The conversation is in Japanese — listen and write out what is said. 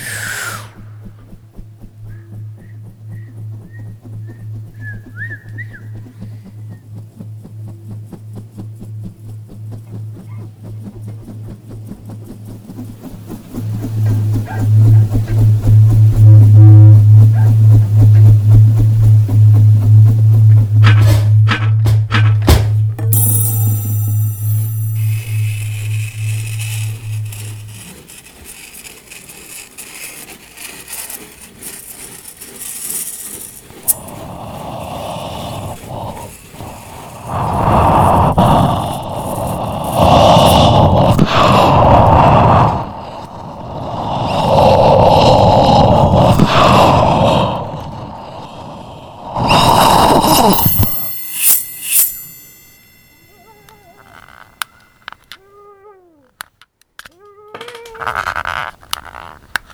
Yeah. ハハハハ!